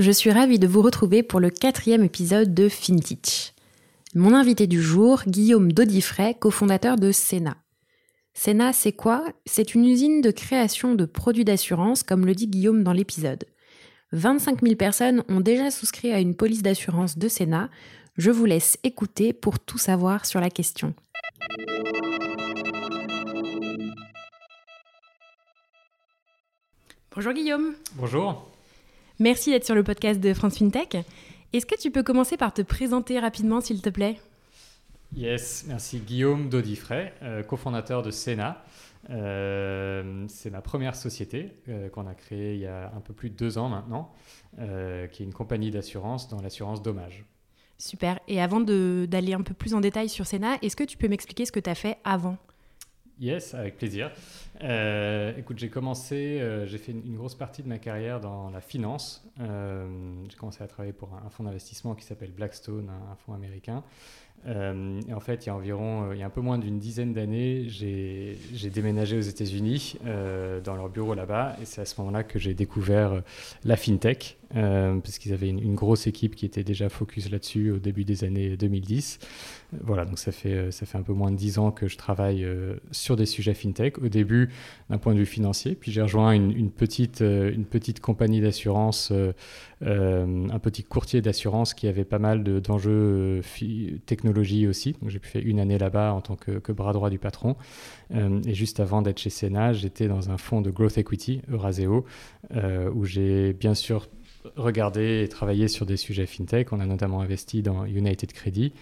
Je suis ravie de vous retrouver pour le quatrième épisode de FinTech. Mon invité du jour, Guillaume Dodifray, cofondateur de Sena. Sena, c'est quoi? C'est une usine de création de produits d'assurance, comme le dit Guillaume dans l'épisode. 25 000 personnes ont déjà souscrit à une police d'assurance de Sénat. Je vous laisse écouter pour tout savoir sur la question. Bonjour Guillaume. Bonjour. Merci d'être sur le podcast de France FinTech. Est-ce que tu peux commencer par te présenter rapidement, s'il te plaît? Yes, merci Guillaume Dodifray, euh, cofondateur de Sénat. Euh, c'est ma première société euh, qu'on a créée il y a un peu plus de deux ans maintenant, euh, qui est une compagnie d'assurance dans l'assurance dommage. Super. Et avant d'aller un peu plus en détail sur Sénat, est-ce que tu peux m'expliquer ce que tu as fait avant? Yes, avec plaisir. écoute, j'ai commencé, j'ai fait une, grosse partie de ma carrière dans la finance. j'ai commencé à travailler pour un, un fonds d'investissement qui s'appelle Blackstone, un, un fonds américain. Euh, et en fait, il y a environ, euh, il y a un peu moins d'une dizaine d'années, j'ai déménagé aux États-Unis euh, dans leur bureau là-bas, et c'est à ce moment-là que j'ai découvert la fintech. Euh, parce qu'ils avaient une, grosse équipe qui était déjà focus là-dessus au début des années 2010. Euh, voilà, donc ça fait, euh, ça fait un peu moins de 10 ans que je travaille sur des sujets fintech. Au début, d'un point de vue financier, puis j'ai rejoint une, petite, une petite compagnie d'assurance, un petit courtier d'assurance qui avait pas mal d'enjeux technologie aussi. Donc j'ai pu faire une année là-bas en tant que, que, bras droit du patron. et juste avant d'être chez Sena, j'étais dans un fonds de growth equity, Euraseo, où j'ai bien sûr regarder et travailler sur des sujets fintech. On a notamment investi dans United Credit,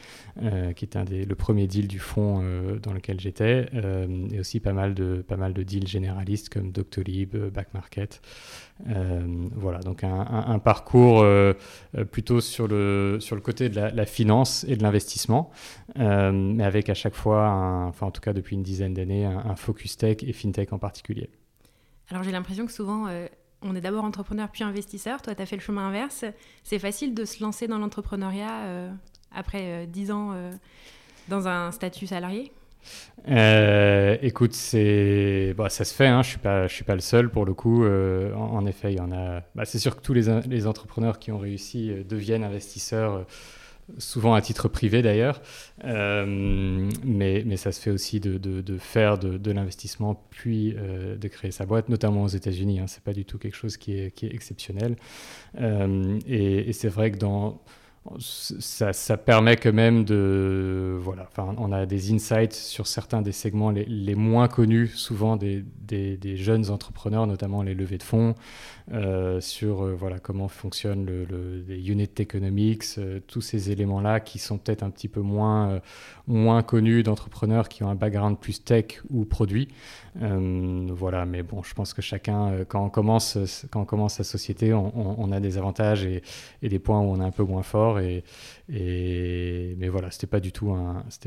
euh, qui est un des, le premier deal du fonds euh, dans lequel j'étais, euh, et aussi pas mal, de, pas mal de deals généralistes comme Doctolib, Back Market. voilà, donc un, parcours plutôt sur le, sur le côté de la, finance et de l'investissement, mais avec à chaque fois, enfin en tout cas depuis une dizaine d'années, un, un, focus tech et fintech en particulier. Alors j'ai l'impression que souvent on est d'abord entrepreneur puis investisseur. Toi, tu as fait le chemin inverse. C'est facile de se lancer dans l'entrepreneuriat euh, après 10 euh, ans euh, dans un statut salarié? Écoute, c'est, bah, ça se fait. Hein. Je suis suis pas le seul pour le coup. En, effet, il y en a. Bah, c'est sûr que tous les, entrepreneurs qui ont réussi deviennent investisseurs souvent à titre privé d'ailleurs, euh, mais, mais, ça se fait aussi de, de, faire de, l'investissement puis euh, de créer sa boîte, notamment aux États-Unis. Hein, c'est pas du tout quelque chose qui est, qui est exceptionnel. Euh, et c'est vrai que dans ça, ça, permet quand même de voilà enfin on a des insights sur certains des segments les, moins connus souvent des, des, des, jeunes entrepreneurs notamment les levées de fonds euh, sur euh, voilà, comment fonctionne le, le, les unit economics, euh, tous ces éléments-là qui sont peut-être un petit peu moins, moins connus d'entrepreneurs qui ont un background plus tech ou produit. voilà, mais bon, je pense que chacun, quand on commence, quand on commence sa société, on, a des avantages et, des points où on est un peu moins fort. Et, mais voilà, c'était pas du tout,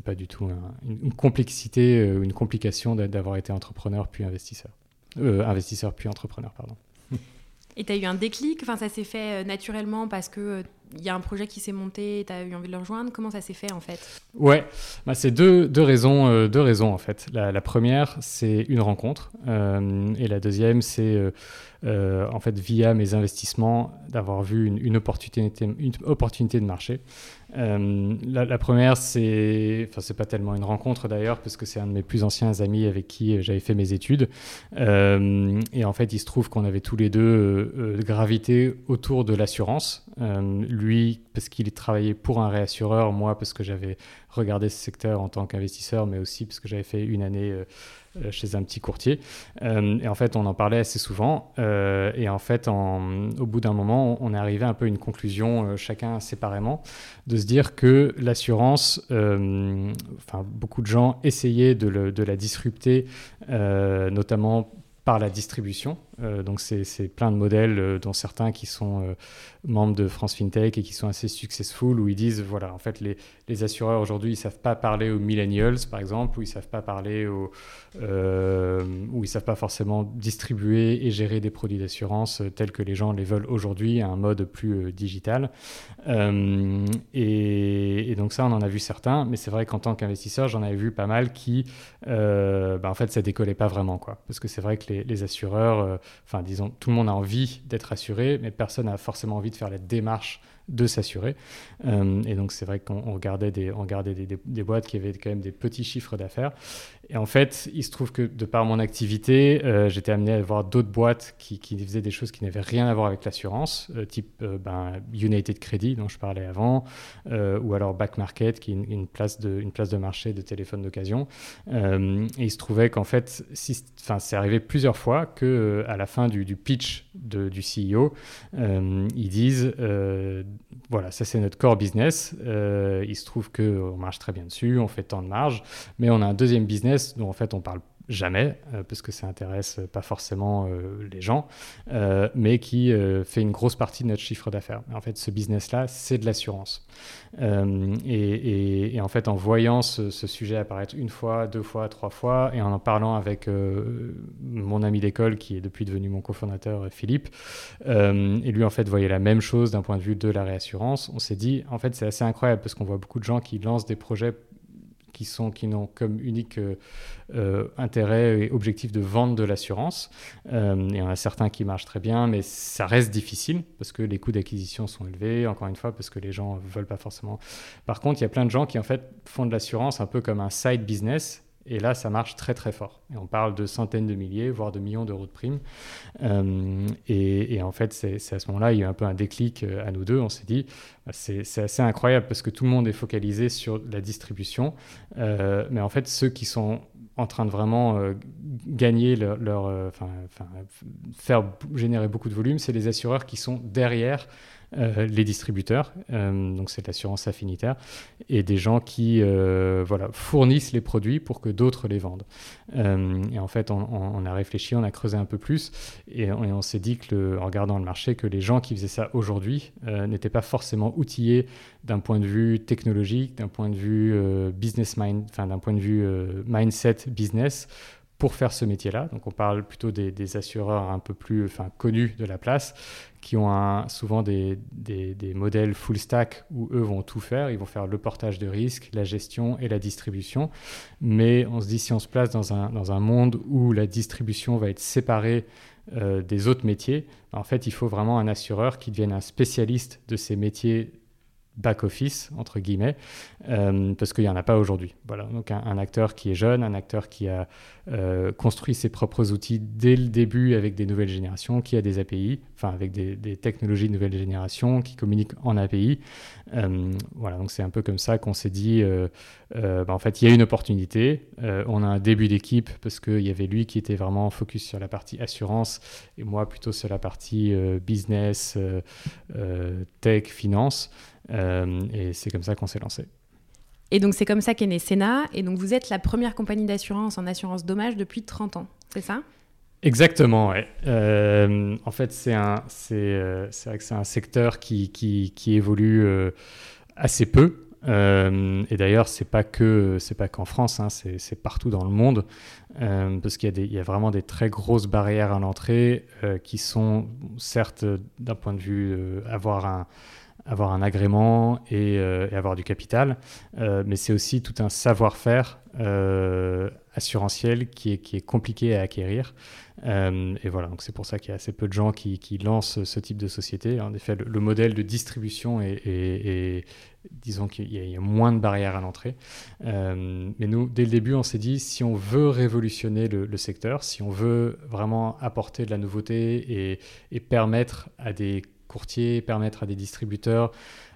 pas du tout une complexité, une complication d'avoir été entrepreneur puis investisseur. investisseur puis entrepreneur, pardon. Et tu as eu un déclic? Enfin, ça s'est fait euh, naturellement parce que euh, il y a un projet qui s'est monté tu as eu envie de le rejoindre? Comment ça s'est fait en fait? Ouais, bah, c'est deux, deux, raisons, euh, deux raisons en fait. La, première, c'est une rencontre. et la deuxième, c'est en fait via mes investissements d'avoir vu une, opportunité, une opportunité de marché. La, la, première, c'est, enfin, c'est pas tellement une rencontre d'ailleurs, parce que c'est un de mes plus anciens amis avec qui j'avais fait mes études. et en fait, il se trouve qu'on avait tous les deux gravité autour de l'assurance. lui, parce qu'il travaillait pour un réassureur, moi, parce que j'avais regardé ce secteur en tant qu'investisseur, mais aussi parce que j'avais fait une année euh, chez un petit courtier. Euh, et en fait, on en parlait assez souvent. Euh, et en fait, au bout d'un moment, on est arrivé un peu à une conclusion, chacun séparément, de se dire que l'assurance, enfin, beaucoup de gens essayaient de, de la disrupter, notamment par la distribution. Euh, donc c'est plein de modèles, euh, dont certains qui sont euh, membres de France FinTech et qui sont assez successful, où ils disent, voilà, en fait, les, les assureurs aujourd'hui, ils savent pas parler aux millennials, par exemple, ou ils savent pas parler aux... ou ils savent pas forcément distribuer et gérer des produits d'assurance tels que les gens les veulent aujourd'hui, à un mode plus digital. Et, donc ça, on en a vu certains, mais c'est vrai qu'en tant qu'investisseur, j'en avais vu pas mal qui, bah, en fait, ça décollait pas vraiment, quoi. Parce que c'est vrai que les, les assureurs enfin disons, tout le monde a envie d'être assuré, mais personne n'a forcément envie de faire la démarche de s'assurer. Euh, et donc c'est vrai qu'on regardait, des, on des, boîtes qui avaient quand même des petits chiffres d'affaires. Et en fait, il se trouve que de par mon activité, euh, j'étais amené à voir d'autres boîtes qui, faisaient des choses qui n'avaient rien à voir avec l'assurance, euh, type ben, United Credit dont je parlais avant, ou alors Back Market qui est une, place, de, marché de téléphone d'occasion. et il se trouvait qu'en fait, si, c'est arrivé plusieurs fois que à la fin du, pitch du CEO, ils disent voilà, ça c'est notre core business. Euh, il se trouve qu'on marche très bien dessus, on fait tant de marge, mais on a un deuxième business dont en fait on parle jamais, euh, parce que ça intéresse pas forcément euh, les gens, euh, mais qui fait une grosse partie de notre chiffre d'affaires. En fait, ce business-là, c'est de l'assurance. Et, en fait, en voyant ce, sujet apparaître une fois, deux fois, trois fois, et en en parlant avec mon ami d'école, qui est depuis devenu mon cofondateur, Philippe, et lui, en fait, voyait la même chose d'un point de vue de la réassurance, on s'est dit, en fait, c'est assez incroyable, parce qu'on voit beaucoup de gens qui lancent des projets qui, sont, qui n'ont comme unique euh, euh, intérêt et objectif de vendre de l'assurance. Euh, il y en a certains qui marchent très bien, mais ça reste difficile parce que les coûts d'acquisition sont élevés, encore une fois, parce que les gens ne veulent pas forcément. Par contre, il y a plein de gens qui en fait font de l'assurance un peu comme un side business et là, ça marche très très fort. Et on parle de centaines de milliers, voire de millions d'euros de primes. Euh, et, en fait, c'est à ce moment-là, il y a eu un peu un déclic euh, à nous deux. On s'est dit, bah, c'est assez incroyable parce que tout le monde est focalisé sur la distribution. Euh, mais en fait, ceux qui sont en train de vraiment gagner leur, enfin, faire générer beaucoup de volume, c'est les assureurs qui sont derrière euh, les distributeurs, euh, donc c'est l'assurance affinitaire, et des gens qui euh, voilà, fournissent les produits pour que d'autres les vendent. et en fait, on, a réfléchi, on a creusé un peu plus, et on, s'est dit, que en regardant le marché, que les gens qui faisaient ça aujourd'hui n'étaient pas forcément outillés d'un point de vue technologique, d'un point de vue business mind, enfin d'un point de vue mindset business pour faire ce métier-là. Donc on parle plutôt des, assureurs un peu plus enfin, connus de la place, qui ont souvent des, modèles full stack où eux vont tout faire. Ils vont faire le portage de risque, la gestion et la distribution. Mais on se dit, si on se place dans un, dans un monde où la distribution va être séparée euh, des autres métiers, en fait, il faut vraiment un assureur qui devienne un spécialiste de ces métiers back-office, entre guillemets, euh, parce qu'il n'y en a pas aujourd'hui. Voilà, donc un, acteur qui est jeune, un acteur qui a euh, construit ses propres outils dès le début avec des nouvelles générations, qui a des API, enfin avec des, technologies de nouvelle génération, qui communiquent en API. Euh, voilà, donc c'est un peu comme ça qu'on s'est dit, bah, en fait, il y a une opportunité, on a un début d'équipe, parce qu'il y avait lui qui était vraiment focus sur la partie assurance, et moi plutôt sur la partie business, tech, finance. Euh, et c'est comme ça qu'on s'est lancé. Et donc c'est comme ça qu'est né Sena. Et donc vous êtes la première compagnie d'assurance en assurance dommage depuis 30 ans, c'est ça? Exactement, ouais. Euh, en fait, c'est un, c'est, euh, c'est vrai que c'est un secteur qui, qui, qui évolue assez peu. et d'ailleurs, c'est pas que, c'est pas qu'en France, hein, c'est, c'est partout dans le monde, parce qu'il y a, des, il y a vraiment des très grosses barrières à l'entrée qui sont certes, d'un point de vue avoir un avoir un agrément et, avoir du capital, mais c'est aussi tout un savoir-faire assurantiel qui est, compliqué à acquérir. Euh, et voilà, donc c'est pour ça qu'il y a assez peu de gens qui, lancent ce type de société. En effet, le, modèle de distribution est, disons qu'il y, a moins de barrières à l'entrée. Euh, mais nous, dès le début, on s'est dit, si on veut révolutionner le, secteur, si on veut vraiment apporter de la nouveauté et, et permettre à des courtiers, permettre à des distributeurs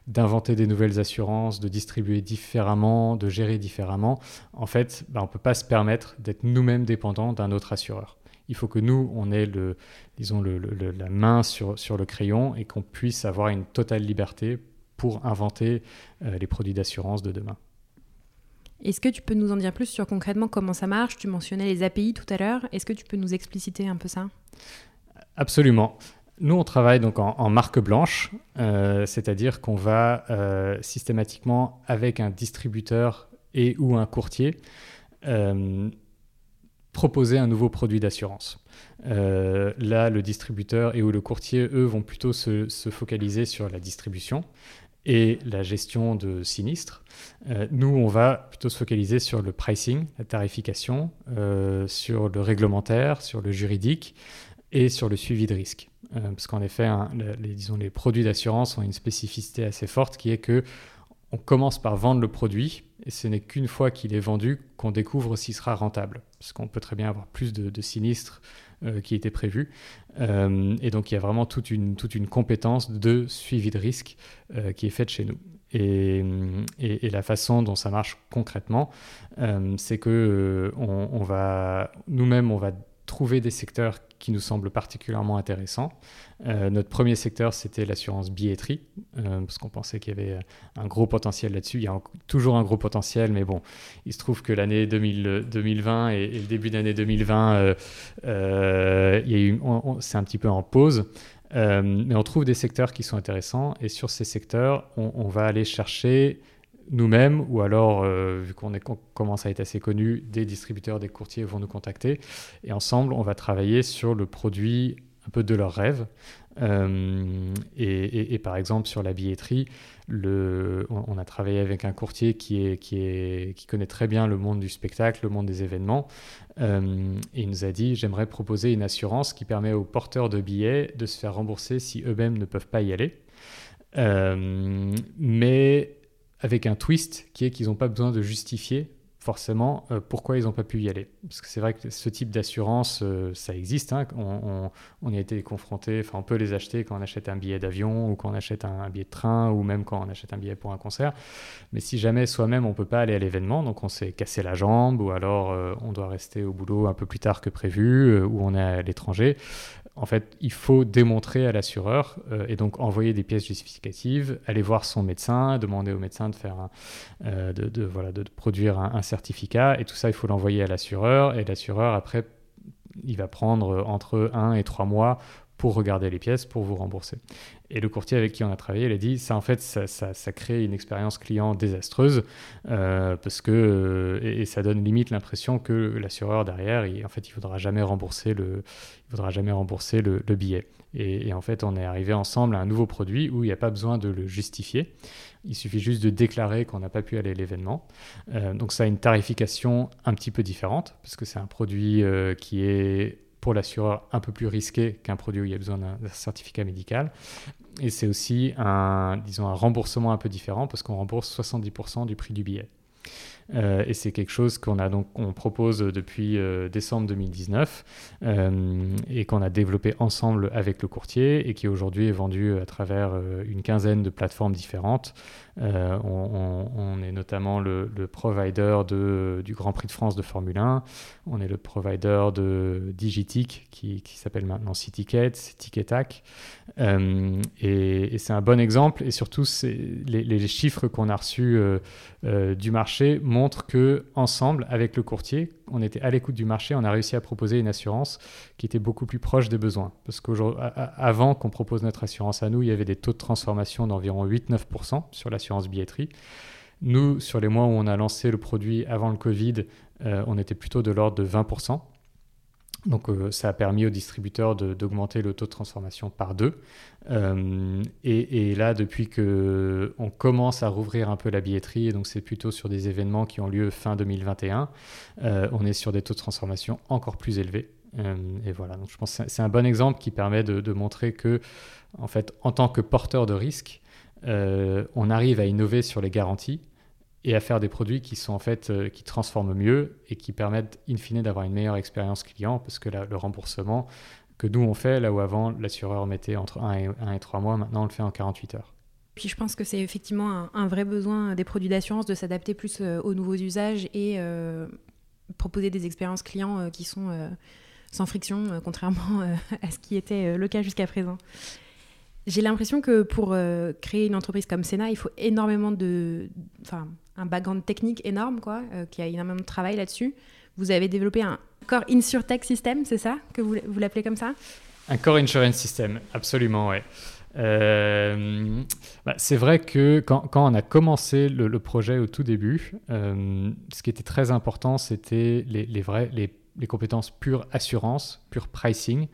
d'inventer des nouvelles assurances, de distribuer différemment, de gérer différemment, en fait, bah, on ne peut pas se permettre d'être nous-mêmes dépendants d'un autre assureur. Il faut que nous, on ait le, disons, le, la main sur, sur le crayon et qu'on puisse avoir une totale liberté pour inventer euh, les produits d'assurance de demain. Est-ce que tu peux nous en dire plus sur concrètement comment ça marche? Tu mentionnais les API tout à l'heure. Est-ce que tu peux nous expliciter un peu ça? Absolument. Nous, on travaille donc en, marque blanche, euh, c'est-à-dire qu'on va euh, systématiquement avec un distributeur et ou un courtier proposer un nouveau produit d'assurance. Euh, là, le distributeur et ou le courtier, eux, vont plutôt se, focaliser sur la distribution et la gestion de sinistres. Euh, nous, on va plutôt se focaliser sur le pricing, la tarification, euh, sur le réglementaire, sur le juridique et sur le suivi de risque. parce qu'en effet, hein, les, disons, les produits d'assurance ont une spécificité assez forte qui est que on commence par vendre le produit et ce n'est qu'une fois qu'il est vendu qu'on découvre s'il sera rentable. Parce qu'on peut très bien avoir plus de, sinistres euh, qui étaient prévus. Euh, et donc il y a vraiment toute une, toute une compétence de suivi de risque euh, qui est faite chez nous. Et, et, la façon dont ça marche concrètement, c'est que on va nous-mêmes, on va trouver des secteurs qui nous semblent particulièrement intéressants. Euh, notre premier secteur, c'était l'assurance billetterie, euh, parce qu'on pensait qu'il y avait un gros potentiel là-dessus. Il y a toujours un gros potentiel, mais bon, il se trouve que l'année 2020 et, le début d'année 2020, euh, c'est un petit peu en pause. mais on trouve des secteurs qui sont intéressants, et sur ces secteurs, on va aller chercher nous-mêmes, ou alors, euh, vu qu'on commence à être assez connu, des distributeurs, des courtiers vont nous contacter. Et ensemble, on va travailler sur le produit un peu de leur rêve. Euh, et, par exemple, sur la billetterie, le, on, a travaillé avec un courtier qui, est, qui, est, qui, connaît très bien le monde du spectacle, le monde des événements. Euh, et il nous a dit, j'aimerais proposer une assurance qui permet aux porteurs de billets de se faire rembourser si eux-mêmes ne peuvent pas y aller. mais avec un twist qui est qu'ils n'ont pas besoin de justifier forcément euh, pourquoi ils n'ont pas pu y aller. Parce que c'est vrai que ce type d'assurance, euh, ça existe. Hein. On, a été confronté, enfin on peut les acheter quand on achète un billet d'avion ou quand on achète un, billet de train ou même quand on achète un billet pour un concert. Mais si jamais soi-même on ne peut pas aller à l'événement, donc on s'est cassé la jambe ou alors euh, on doit rester au boulot un peu plus tard que prévu ou on est à l'étranger, en fait, il faut démontrer à l'assureur euh, et donc envoyer des pièces justificatives, aller voir son médecin, demander au médecin de faire euh, de, voilà, de produire un, certificat et tout ça, il faut l'envoyer à l'assureur et l'assureur après, il va prendre entre un et trois mois pour regarder les pièces, pour vous rembourser. Et le courtier avec qui on a travaillé, il a dit, ça en fait, ça, crée une expérience client désastreuse, euh, parce que, et, ça donne limite l'impression que l'assureur derrière, il, en fait, il faudra jamais rembourser le, jamais rembourser le, billet. Et, en fait, on est arrivé ensemble à un nouveau produit où il n'y a pas besoin de le justifier. Il suffit juste de déclarer qu'on n'a pas pu aller à l'événement. Euh, donc ça a une tarification un petit peu différente, parce que c'est un produit euh, qui est pour l'assureur un peu plus risqué qu'un produit où il y a besoin d'un certificat médical. Et c'est aussi un, disons, un remboursement un peu différent parce qu'on rembourse 70% du prix du billet. Euh, et c'est quelque chose qu'on a donc on propose depuis euh, décembre 2019 euh, et qu'on a développé ensemble avec le courtier et qui aujourd'hui est vendu à travers une quinzaine de plateformes différentes. On, est notamment le, provider de, du Grand Prix de France de Formule 1. On est le provider de Digitic qui, s'appelle maintenant CityTicket, Ticketac. et, et c'est un bon exemple et surtout les, chiffres qu'on a reçus du marché montre que ensemble, avec le courtier, on était à l'écoute du marché, on a réussi à proposer une assurance qui était beaucoup plus proche des besoins. Parce qu'avant qu'on propose notre assurance à nous, il y avait des taux de transformation d'environ 8-9% sur l'assurance billetterie. Nous, sur les mois où on a lancé le produit avant le Covid, euh, on était plutôt de l'ordre de 20%. Donc euh, ça a permis aux distributeurs d'augmenter le taux de transformation par deux. Euh, et, là, depuis que on commence à rouvrir un peu la billetterie, et donc c'est plutôt sur des événements qui ont lieu fin 2021, euh, on est sur des taux de transformation encore plus élevés. et voilà, donc je pense que c'est un bon exemple qui permet de, de, montrer que, en fait, en tant que porteur de risque, on arrive à innover sur les garanties et à faire des produits qui sont en fait euh, qui transforment mieux et qui permettent in fine d'avoir une meilleure expérience client parce que le remboursement que nous on fait là où avant l'assureur mettait entre 1 et, 1 et 3 mois maintenant on le fait en 48 heures. Puis je pense que c'est effectivement un, vrai besoin des produits d'assurance de s'adapter plus euh, aux nouveaux usages et euh, proposer des expériences clients qui sont sans friction, contrairement à ce qui était le cas jusqu'à présent. J'ai l'impression que pour créer une entreprise comme Sena, il faut énormément de, enfin, un background technique énorme, quoi, euh, qui a énormément de travail là-dessus. Vous avez développé un Core InsurTech System, c'est ça que vous, vous l'appelez comme ça? Un Core Insurance System, absolument, ouais. Euh, bah, c'est vrai que quand, quand, on a commencé le, projet au tout début, euh, ce qui était très important, c'était les, les, les, les compétences pure assurance, pure pricing.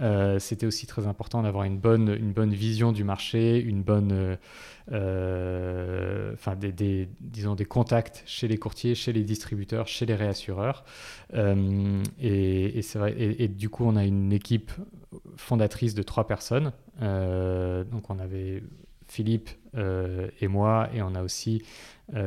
Euh, c'était aussi très important d'avoir une bonne, une bonne vision du marché, une bonne, euh, euh, des, disons des contacts chez les courtiers, chez les distributeurs, chez les réassureurs. et, c'est vrai, et, du coup, on a une équipe fondatrice de trois personnes. donc, on avait Philippe et moi, et on a aussi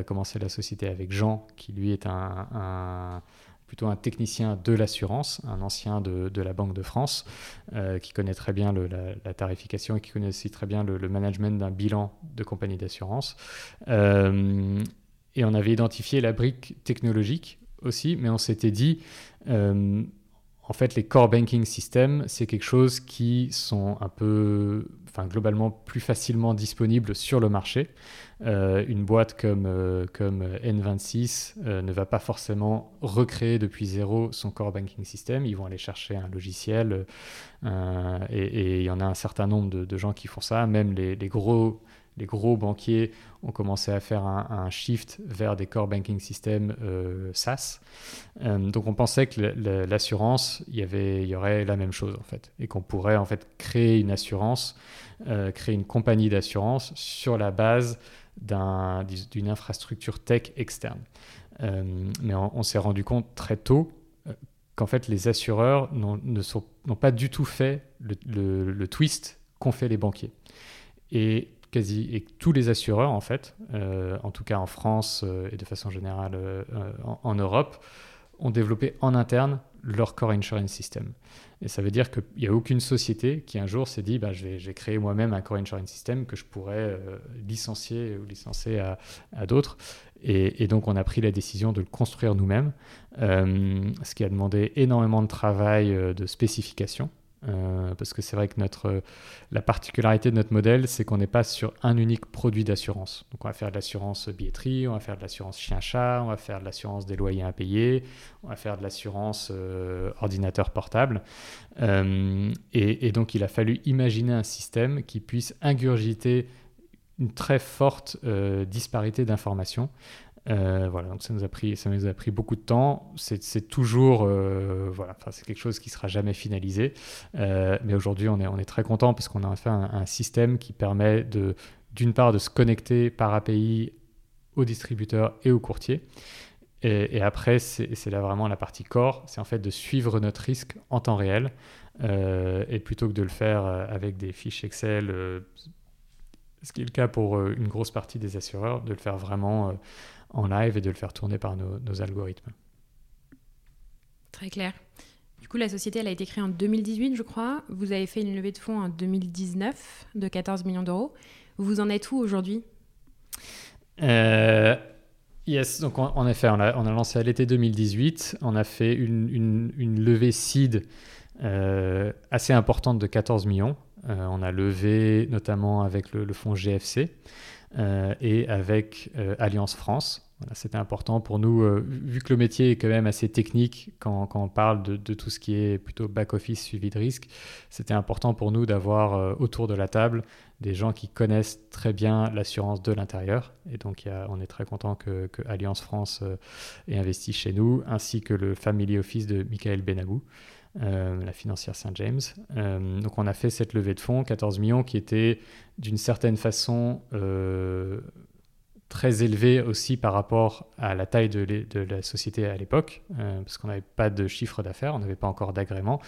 commencé la société avec Jean, qui lui est un plutôt un technicien de l'assurance, un ancien de, de, la Banque de France, euh, qui connaît très bien la, tarification et qui connaît aussi très bien le, management d'un bilan de compagnie d'assurance. Euh, et on avait identifié la brique technologique aussi, mais on s'était dit, euh, en fait, les core banking systems, c'est quelque chose qui sont un peu, enfin, globalement plus facilement disponibles sur le marché. Euh, une boîte comme, euh, comme N26 euh, ne va pas forcément recréer depuis zéro son core banking system. Ils vont aller chercher un logiciel et il y en a un certain nombre de, gens qui font ça. Même les, gros, les gros banquiers ont commencé à faire un, shift vers des core banking systems SaaS. donc on pensait que l'assurance, il y, il y aurait la même chose en fait et qu'on pourrait en fait créer une assurance, créer une compagnie d'assurance sur la base d'une infrastructure tech externe. Euh, mais on, s'est rendu compte très tôt euh, qu'en fait les assureurs n'ont pas du tout fait le, twist qu'ont fait les banquiers. Et quasi et tous les assureurs en fait, euh, en tout cas en France et de façon générale en, Europe, ont développé en interne leur core insurance system. Et ça veut dire qu'il n'y a aucune société qui un jour s'est dit bah, je, vais, créer moi-même un core insurance system que je pourrais euh, licencier ou licencier à, d'autres. Et, donc on a pris la décision de le construire nous-mêmes, euh, ce qui a demandé énormément de travail euh, de spécification. Euh, parce que c'est vrai que notre, la particularité de notre modèle, c'est qu'on n'est pas sur un unique produit d'assurance. Donc on va faire de l'assurance billetterie, on va faire de l'assurance chien-chat, on va faire de l'assurance des loyers impayés, on va faire de l'assurance euh, ordinateur portable. Euh, et, donc il a fallu imaginer un système qui puisse ingurgiter une très forte disparité d'informations euh, voilà, donc ça nous a pris, ça nous a pris beaucoup de temps. C'est toujours, euh, voilà, c'est quelque chose qui sera jamais finalisé. Euh, mais aujourd'hui, on est, on est très content parce qu'on a fait un, système qui permet de, d'une part, de se connecter par API aux distributeurs et aux courtiers. Et, après, c'est là vraiment la partie core, c'est en fait de suivre notre risque en temps réel. et plutôt que de le faire avec des fiches Excel, ce qui est le cas pour une grosse partie des assureurs, de le faire vraiment en live et de le faire tourner par nos, algorithmes. Très clair. Du coup, la société, elle a été créée en 2018, je crois. Vous avez fait une levée de fonds en 2019 de 14 millions d'euros. Vous en êtes où aujourd'hui? Euh, Yes, donc en, effet, on a, lancé à l'été 2018. On a fait une, levée seed euh, assez importante de 14 millions. Euh, on a levé notamment avec le fonds GFC. Euh, et avec euh, Alliance France. C'était important pour nous, euh, vu que le métier est quand même assez technique quand, on parle de, tout ce qui est plutôt back-office, suivi de risque. C'était important pour nous d'avoir autour de la table des gens qui connaissent très bien l'assurance de l'intérieur. Et donc, on est très content que, Alliance France ait investi chez nous, ainsi que le Family Office de Michael Benabou. La financière Saint James. donc on a fait cette levée de fonds, 14 millions, qui était d'une certaine façon très élevée aussi par rapport à la taille de, de la société à l'époque, parce qu'on n'avait pas de chiffre d'affaires, on n'avait pas encore d'agrément,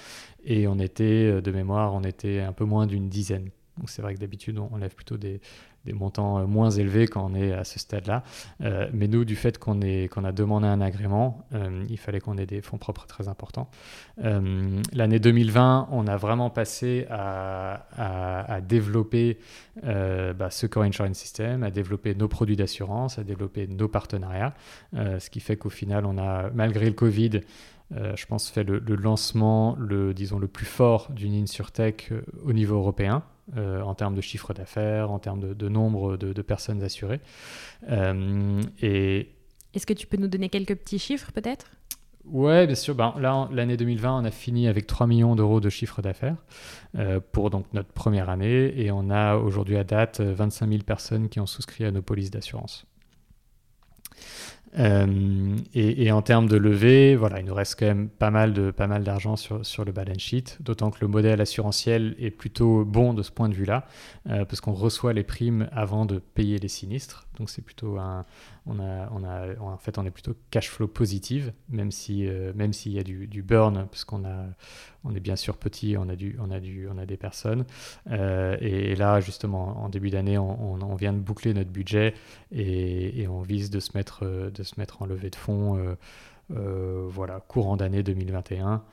et on était, de mémoire, on était un peu moins d'une dizaine. Donc c'est vrai que d'habitude, on lève plutôt des, des montants euh, moins élevés quand on est à ce stade-là. Euh, mais nous, du fait qu'on a demandé un agrément, euh, il fallait qu'on ait des fonds propres très importants. L'année 2020, on a vraiment passé à, développer bah, ce Core Insurance System, à développer nos produits d'assurance, à développer nos partenariats. ce qui fait qu'au final, on a, malgré le Covid, je pense, fait le, le, lancement, le, disons, le plus fort d'une InsurTech au niveau européen. Euh, en termes de chiffre d'affaires, en termes de, nombre de, personnes assurées. Euh, et... Est-ce que tu peux nous donner quelques petits chiffres peut-être? Ouais, bien sûr. Ben, là, l'année 2020, on a fini avec 3 millions d'euros de chiffre d'affaires euh, pour donc notre première année. Et on a aujourd'hui à date 25 000 personnes qui ont souscrit à nos polices d'assurance. Euh, et, en termes de levée, voilà, il nous reste quand même pas mal de pas mal d'argent sur, sur le balance sheet, d'autant que le modèle assurantiel est plutôt bon de ce point de vue-là, euh, parce qu'on reçoit les primes avant de payer les sinistres. Donc c'est plutôt un, on a, en fait, on est plutôt cash flow positive, même si, euh, même s'il y a du, burn, parce qu'on a, on est bien sûr petit, on a du, on a du, on a des personnes. Euh, et, là, justement, en début d'année, on, vient de boucler notre budget et, on vise de se mettre, de se mettre en levée de fonds, euh, voilà, courant d'année 2021,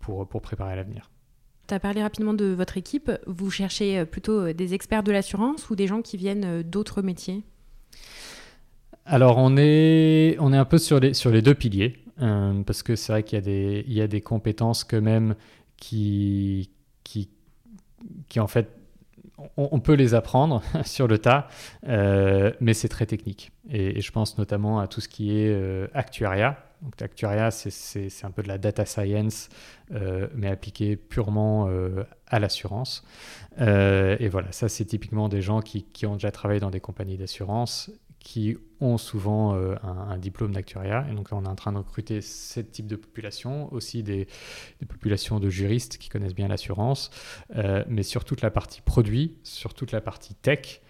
pour, pour préparer l'avenir. Tu as parlé rapidement de votre équipe. Vous cherchez euh, plutôt euh, des experts de l'assurance ou des gens qui viennent euh, d'autres métiers? Alors, on est, on est un peu sur les, sur les deux piliers, parce que c'est vrai qu'il y, a des, il y a des compétences quand même qui, qui, qui en fait, on, peut les apprendre sur le tas, mais c'est très technique. Et, je pense notamment à tout ce qui est actuariat, donc Actuaria, c'est un peu de la data science, euh, mais appliquée purement euh, à l'assurance. Euh, et voilà, ça c'est typiquement des gens qui, ont déjà travaillé dans des compagnies d'assurance, qui ont souvent un, diplôme d'actuariat. Et donc on est en train de recruter ce type de population, aussi des, populations de juristes qui connaissent bien l'assurance, mais sur toute la partie produit, sur toute la partie tech,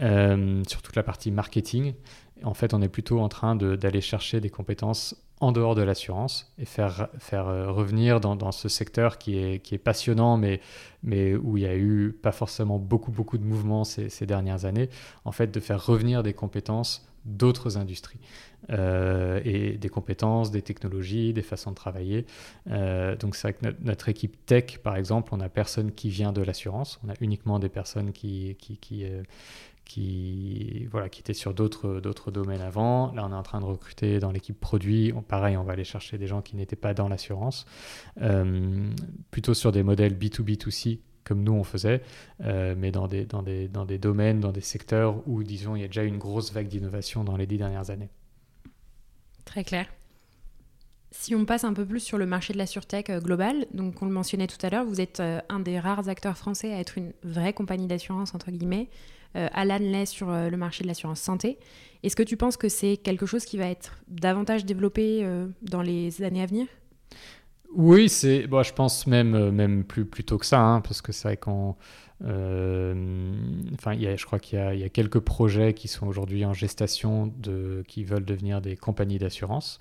sur toute la partie marketing. En fait, on est plutôt en train d'aller chercher des compétences en dehors de l'assurance et faire, faire euh, revenir dans, ce secteur qui est, qui est passionnant, mais, mais où il y a eu pas forcément beaucoup, beaucoup de mouvements ces, ces dernières années, en fait, de faire revenir des compétences d'autres industries euh, et des compétences, des technologies, des façons de travailler. Euh, donc c'est vrai que notre, équipe tech, par exemple, on n'a personne qui vient de l'assurance, on a uniquement des personnes qui, qui, qui, qui, voilà, qui était sur d'autres, d'autres domaines avant. Là, on est en train de recruter dans l'équipe produit. pareil, on va aller chercher des gens qui n'étaient pas dans l'assurance, euh, plutôt sur des modèles B2B2C comme nous on faisait, euh, mais dans des, dans, des, dans des domaines, dans des secteurs où, disons, il y a déjà une grosse vague d'innovation dans les dix dernières années. Très clair. Si on passe un peu plus sur le marché de la surtech euh, global, donc on le mentionnait tout à l'heure, vous êtes un des rares acteurs français à être une vraie compagnie d'assurance, entre guillemets, euh, Alan l'est sur euh, le marché de l'assurance santé. Est-ce que tu penses que c'est quelque chose qui va être davantage développé euh, dans les années à venir? Oui, c'est, bon, je pense même, même plus, plus tôt que ça, hein, parce que c'est vrai qu'on. Enfin, y a, je crois qu'il y, y a, quelques projets qui sont aujourd'hui en gestation, de, qui veulent devenir des compagnies d'assurance.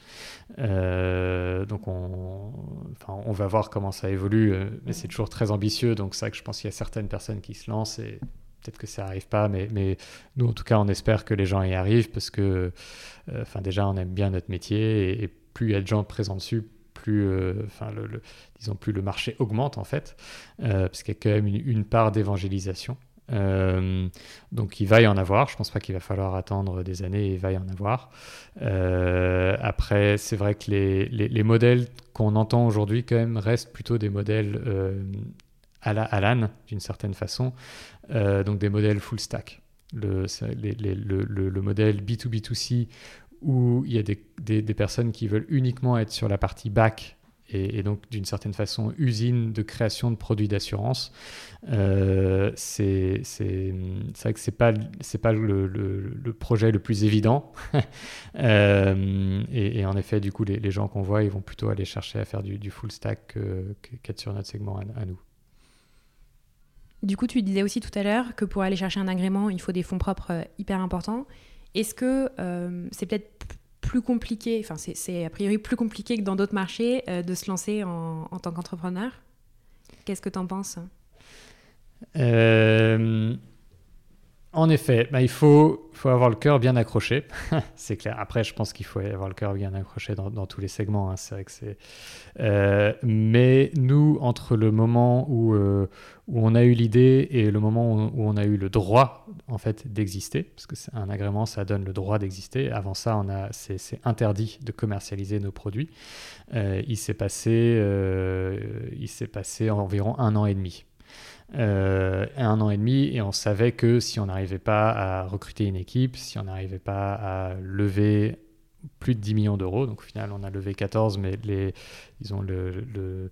donc, on, enfin, on va voir comment ça évolue, mais c'est toujours très ambitieux. Donc, c'est vrai que je pense qu'il y a certaines personnes qui se lancent et peut-être que ça n'arrive pas, mais, mais, nous, en tout cas, on espère que les gens y arrivent parce que, euh, enfin, déjà, on aime bien notre métier et, plus il y a de gens présents dessus, plus, euh, enfin, le, disons, plus le marché augmente en fait, euh, parce qu'il y a quand même une, part d'évangélisation. donc il va y en avoir, je pense pas qu'il va falloir attendre des années, il va y en avoir. après, c'est vrai que les, les, les modèles qu'on entend aujourd'hui quand même restent plutôt des modèles à la Alan d'une certaine façon, euh, donc des modèles full stack. Le, le, modèle B2B2C où il y a des, personnes qui veulent uniquement être sur la partie back et, donc d'une certaine façon usine de création de produits d'assurance. Euh, c'est vrai que c'est pas pas le, projet le plus évident. Euh, et, en effet, du coup, les, gens qu'on voit, ils vont plutôt aller chercher à faire du, full stack qu'être sur notre segment à, nous. Du coup, tu disais aussi tout à l'heure que pour aller chercher un agrément, il faut des fonds propres euh, hyper importants. Est-ce que c'est peut-être plus compliqué, enfin c'est a priori plus compliqué que dans d'autres marchés euh, de se lancer en, en tant qu'entrepreneur? Qu'est-ce que tu en penses? Euh, En effet, bah, il faut, avoir le cœur bien accroché, c'est clair. Après, je pense qu'il faut avoir le cœur bien accroché dans, tous les segments. Hein. C'est vrai que c'est. Euh, mais nous, entre le moment où, où on a eu l'idée et le moment où, on a eu le droit en fait d'exister, parce que c'est un agrément, ça donne le droit d'exister. Avant ça, on a, c'est, interdit de commercialiser nos produits. Euh, euh, il s'est passé environ un an et demi. Euh, un an et demi, et on savait que si on n'arrivait pas à recruter une équipe, si on n'arrivait pas à lever plus de 10 millions d'euros, donc au final on a levé 14, mais les, disons le, le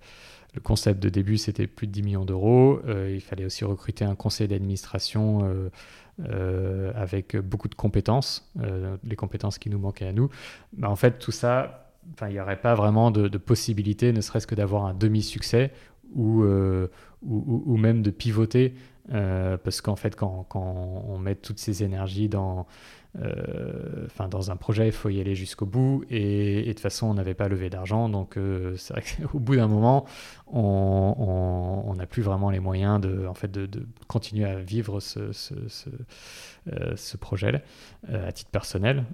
le concept de début, c'était plus de 10 millions d'euros. Euh, il fallait aussi recruter un conseil d'administration euh, avec beaucoup de compétences, les compétences qui nous manquaient à nous. Bah, en fait, tout ça, il n'y aurait pas vraiment de, possibilité, ne serait-ce que d'avoir un demi-succès ou, ou, même de pivoter. parce qu'en fait, quand, on met toutes ces énergies dans, euh, dans un projet, il faut y aller jusqu'au bout. Et, de toute façon, on n'avait pas levé d'argent. Donc, euh, c'est vrai qu'au bout d'un moment, on n'a plus vraiment les moyens de, en fait, de, continuer à vivre ce, ce, ce, euh, projet à titre personnel.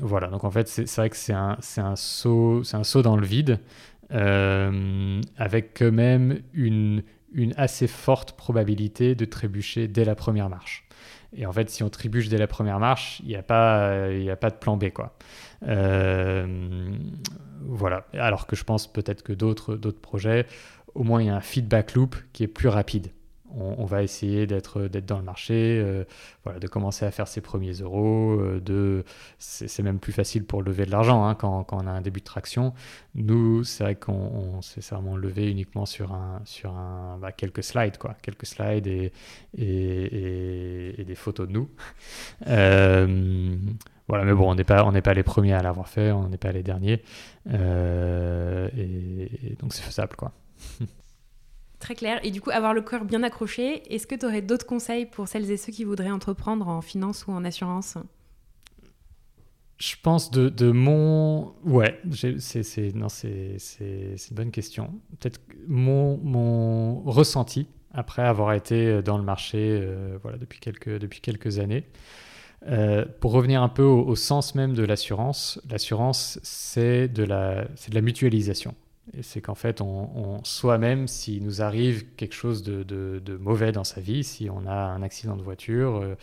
voilà. Donc, en fait, c'est vrai que c'est un, un, un saut dans le vide avec quand même une, assez forte probabilité de trébucher dès la première marche. Et en fait, si on trébuche dès la première marche, il n'y a, pas, a pas de plan B. Quoi. Euh, voilà. Alors que je pense peut-être que d'autres projets, au moins il y a un feedback loop qui est plus rapide on, va essayer d'être dans le marché, euh, voilà, de commencer à faire ses premiers euros. Euh, c'est même plus facile pour lever de l'argent hein, quand, on a un début de traction. Nous, c'est vrai qu'on s'est vraiment levé uniquement sur, un, sur un, bah, quelques slides, quoi, quelques slides et, et, des photos de nous. Euh, voilà, mais bon, on n'est pas, pas les premiers à l'avoir fait, on n'est pas les derniers, et, donc c'est faisable, quoi. Très clair. Et du coup, avoir le cœur bien accroché, est-ce que tu aurais d'autres conseils pour celles et ceux qui voudraient entreprendre en finance ou en assurance? Je pense de, mon... Ouais, c'est une bonne question. Peut-être mon, mon ressenti après avoir été dans le marché euh, voilà, depuis, quelques, depuis quelques années. Euh, pour revenir un peu au, sens même de l'assurance, l'assurance, c'est de, la, de la mutualisation c'est qu'en fait, on, soi-même, s'il nous arrive quelque chose de, mauvais dans sa vie, si on a un accident de voiture, euh,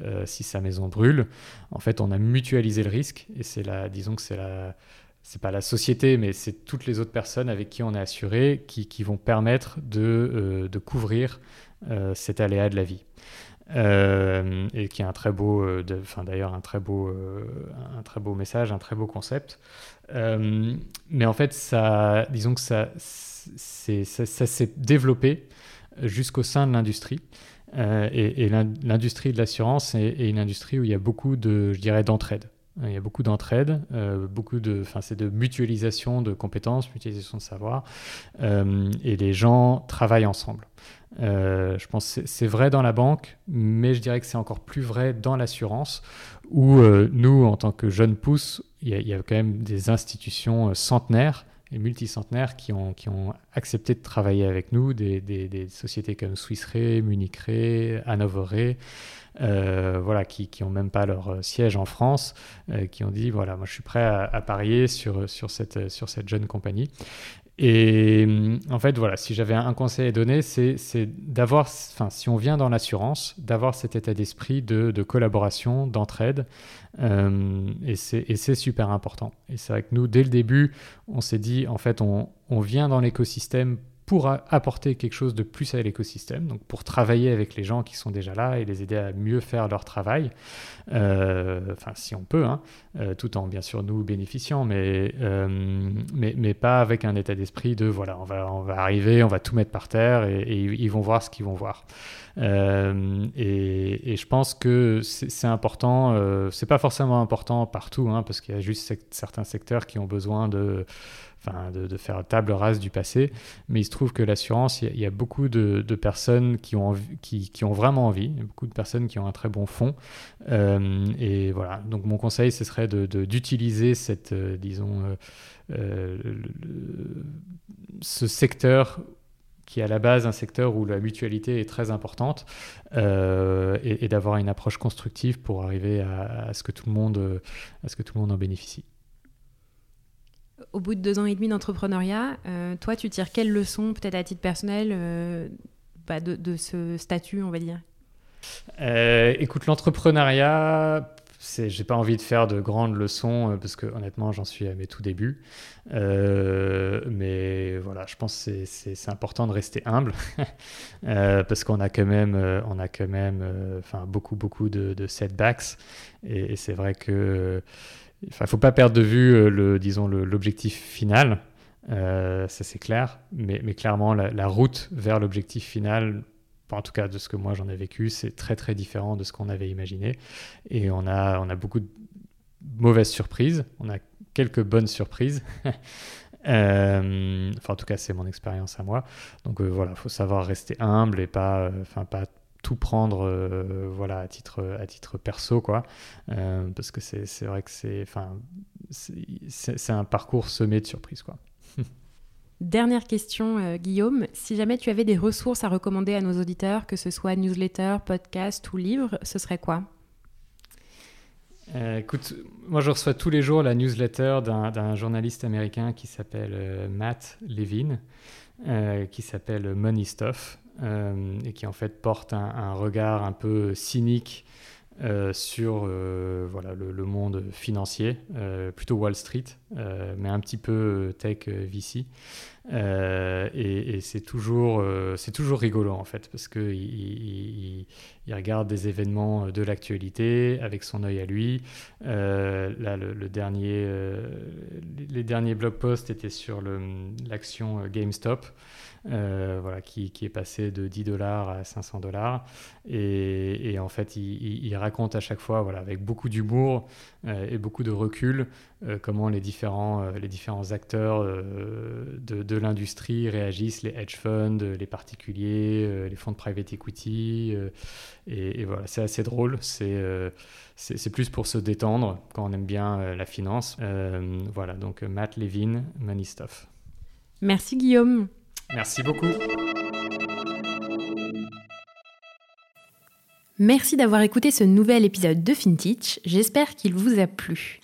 euh, si sa maison brûle, en fait, on a mutualisé le risque. Et c'est la, disons que c'est la, c'est pas la société, mais c'est toutes les autres personnes avec qui on est assuré qui, vont permettre de, euh, couvrir cet aléa de la vie. Et qui est un très beau, enfin d'ailleurs un très beau, un très beau message, un très beau concept. Euh, mais en fait, ça, disons que ça, ça, s'est développé jusqu'au sein de l'industrie. Euh, et, l'industrie de l'assurance est, une industrie où il y a beaucoup de, je dirais, d'entraide. Il y a beaucoup d'entraide, euh, beaucoup de, enfin, c'est de mutualisation de compétences, mutualisation de savoir, et les gens travaillent ensemble. Je pense que c'est vrai dans la banque, mais je dirais que c'est encore plus vrai dans l'assurance, où nous, en tant que jeunes pousses, il y, a, quand même des institutions euh, centenaires et multicentenaires qui ont, qui ont accepté de travailler avec nous, des, des, sociétés comme Swiss Re, Munich Re, Hanover Re, euh, voilà, qui n'ont même pas leur euh, siège en France, qui ont dit voilà, moi je suis prêt à, parier sur, sur, cette, sur cette jeune compagnie. Et en fait, voilà, si j'avais un conseil à donner, c'est d'avoir, enfin, si on vient dans l'assurance, d'avoir cet état d'esprit de, collaboration, d'entraide, euh, et c'est super important. Et c'est vrai que nous, dès le début, on s'est dit, en fait, on, on vient dans l'écosystème pour apporter quelque chose de plus à l'écosystème, donc pour travailler avec les gens qui sont déjà là et les aider à mieux faire leur travail, enfin si on peut, hein, tout en bien sûr nous bénéficiant, mais, mais, pas avec un état d'esprit de voilà, on va, on va arriver, on va tout mettre par terre et, ils vont voir ce qu'ils vont voir. Euh, et, je pense que c'est important, euh, c'est pas forcément important partout, hein, parce qu'il y a juste certains secteurs qui ont besoin de, de, faire table rase du passé. Mais il se trouve que l'assurance, il, y, a beaucoup de, personnes qui ont, qui, ont vraiment envie, beaucoup de personnes qui ont un très bon fond. Euh, et voilà, donc mon conseil, ce serait d'utiliser cette, disons, ce secteur qui est à la base un secteur où la mutualité est très importante, euh, et, d'avoir une approche constructive pour arriver à, ce que tout le monde, à ce que tout le monde en bénéficie. Au bout de deux ans et demi d'entrepreneuriat, euh, toi, tu tires quelles leçons, peut-être à titre personnel, euh, bah, de, ce statut, on va dire? Écoute, l'entrepreneuriat, j'ai pas envie de faire de grandes leçons euh, parce que honnêtement j'en suis à mes tout débuts. Euh, mais voilà je pense que c'est important de rester humble euh, parce qu'on a quand même on a quand même enfin beaucoup beaucoup de, setbacks. Et, c'est vrai que enfin faut pas perdre de vue le disons l'objectif final ça c'est clair mais, mais clairement la, route vers l'objectif final en tout cas de ce que moi j'en ai vécu, c'est très très différent de ce qu'on avait imaginé. Et on a, on a beaucoup de mauvaises surprises, on a quelques bonnes surprises. Euh, enfin, en tout cas, c'est mon expérience à moi. Donc euh, voilà, il faut savoir rester humble et pas, euh, enfin pas tout prendre voilà à titre à titre perso quoi. Parce que c'est vrai que c'est enfin c'est un parcours semé de surprises quoi. Dernière question, euh, Guillaume. Si jamais tu avais des ressources à recommander à nos auditeurs, que ce soit newsletter, podcast ou livre, ce serait quoi? Euh, écoute, moi je reçois tous les jours la newsletter d'un journaliste américain qui s'appelle euh, Matt Levine, qui s'appelle Money Stuff, et qui en fait porte un regard un peu cynique euh, sur euh, voilà, le, monde financier, euh, plutôt Wall Street, mais un petit peu tech VC. Et, c'est toujours, c'est toujours rigolo en fait, parce qu'il il, regarde des événements de l'actualité avec son œil à lui. là, le, dernier, les derniers blog posts étaient sur l'action GameStop. Euh, voilà, qui, est passé de 10 dollars à 500 dollars. Et, en fait, il, raconte à chaque fois, voilà, avec beaucoup d'humour euh, et beaucoup de recul, euh, comment les différents, les différents acteurs de, l'industrie réagissent, les hedge funds, les particuliers, les fonds de private equity. Et, et, voilà, c'est assez drôle. C'est c'est plus pour se détendre quand on aime bien la finance. voilà, donc Matt Levin, Money Stuff. Merci Guillaume. Merci beaucoup. Merci d'avoir écouté ce nouvel épisode de FinTech. J'espère qu'il vous a plu.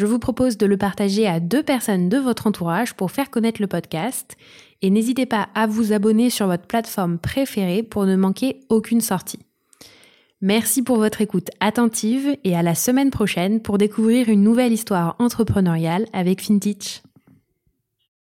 Je vous propose de le partager à deux personnes de votre entourage pour faire connaître le podcast. Et n'hésitez pas à vous abonner sur votre plateforme préférée pour ne manquer aucune sortie. Merci pour votre écoute attentive et à la semaine prochaine pour découvrir une nouvelle histoire entrepreneuriale avec FinTech.